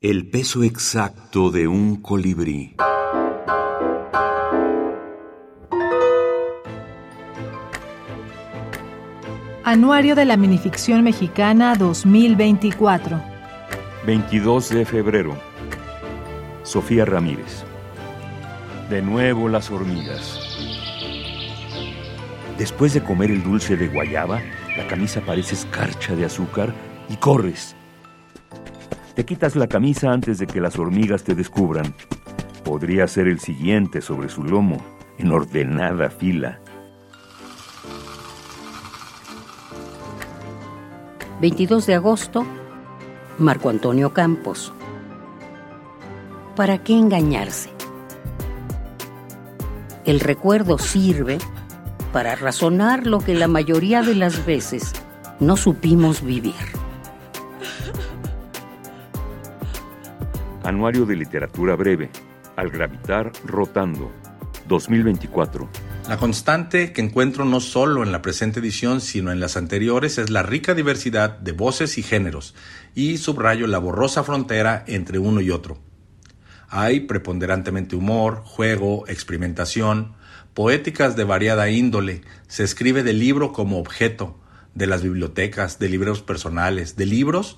El peso exacto de un colibrí. Anuario de la Minificción Mexicana 2024. 22 de febrero. Sofía Ramírez. De nuevo las hormigas. Después de comer el dulce de guayaba, la camisa parece escarcha de azúcar y corres. Te quitas la camisa antes de que las hormigas te descubran. Podría ser el siguiente sobre su lomo, en ordenada fila. 22 de agosto, Marco Antonio Campos. ¿Para qué engañarse? El recuerdo sirve para razonar lo que la mayoría de las veces no supimos vivir. Anuario de Literatura Breve, Al Gravitar Rotando, 2024. La constante que encuentro no solo en la presente edición, sino en las anteriores, es la rica diversidad de voces y géneros, y subrayo la borrosa frontera entre uno y otro. Hay preponderantemente humor, juego, experimentación, poéticas de variada índole, se escribe del libro como objeto, de las bibliotecas, de libros personales, de libros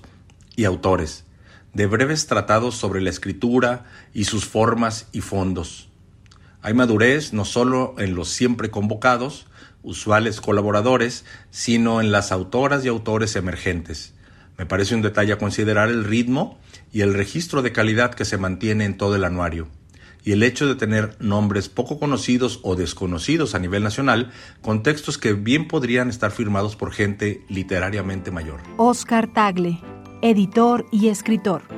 y autores, de breves tratados sobre la escritura y sus formas y fondos hay madurez no solo en los siempre convocados, usuales colaboradores, sino en las autoras y autores emergentes. Me parece un detalle a considerar el ritmo y el registro de calidad que se mantiene en todo el anuario, y el hecho de tener nombres poco conocidos o desconocidos a nivel nacional, con textos que bien podrían estar firmados por gente literariamente mayor. Oscar Tagle, editor y escritor.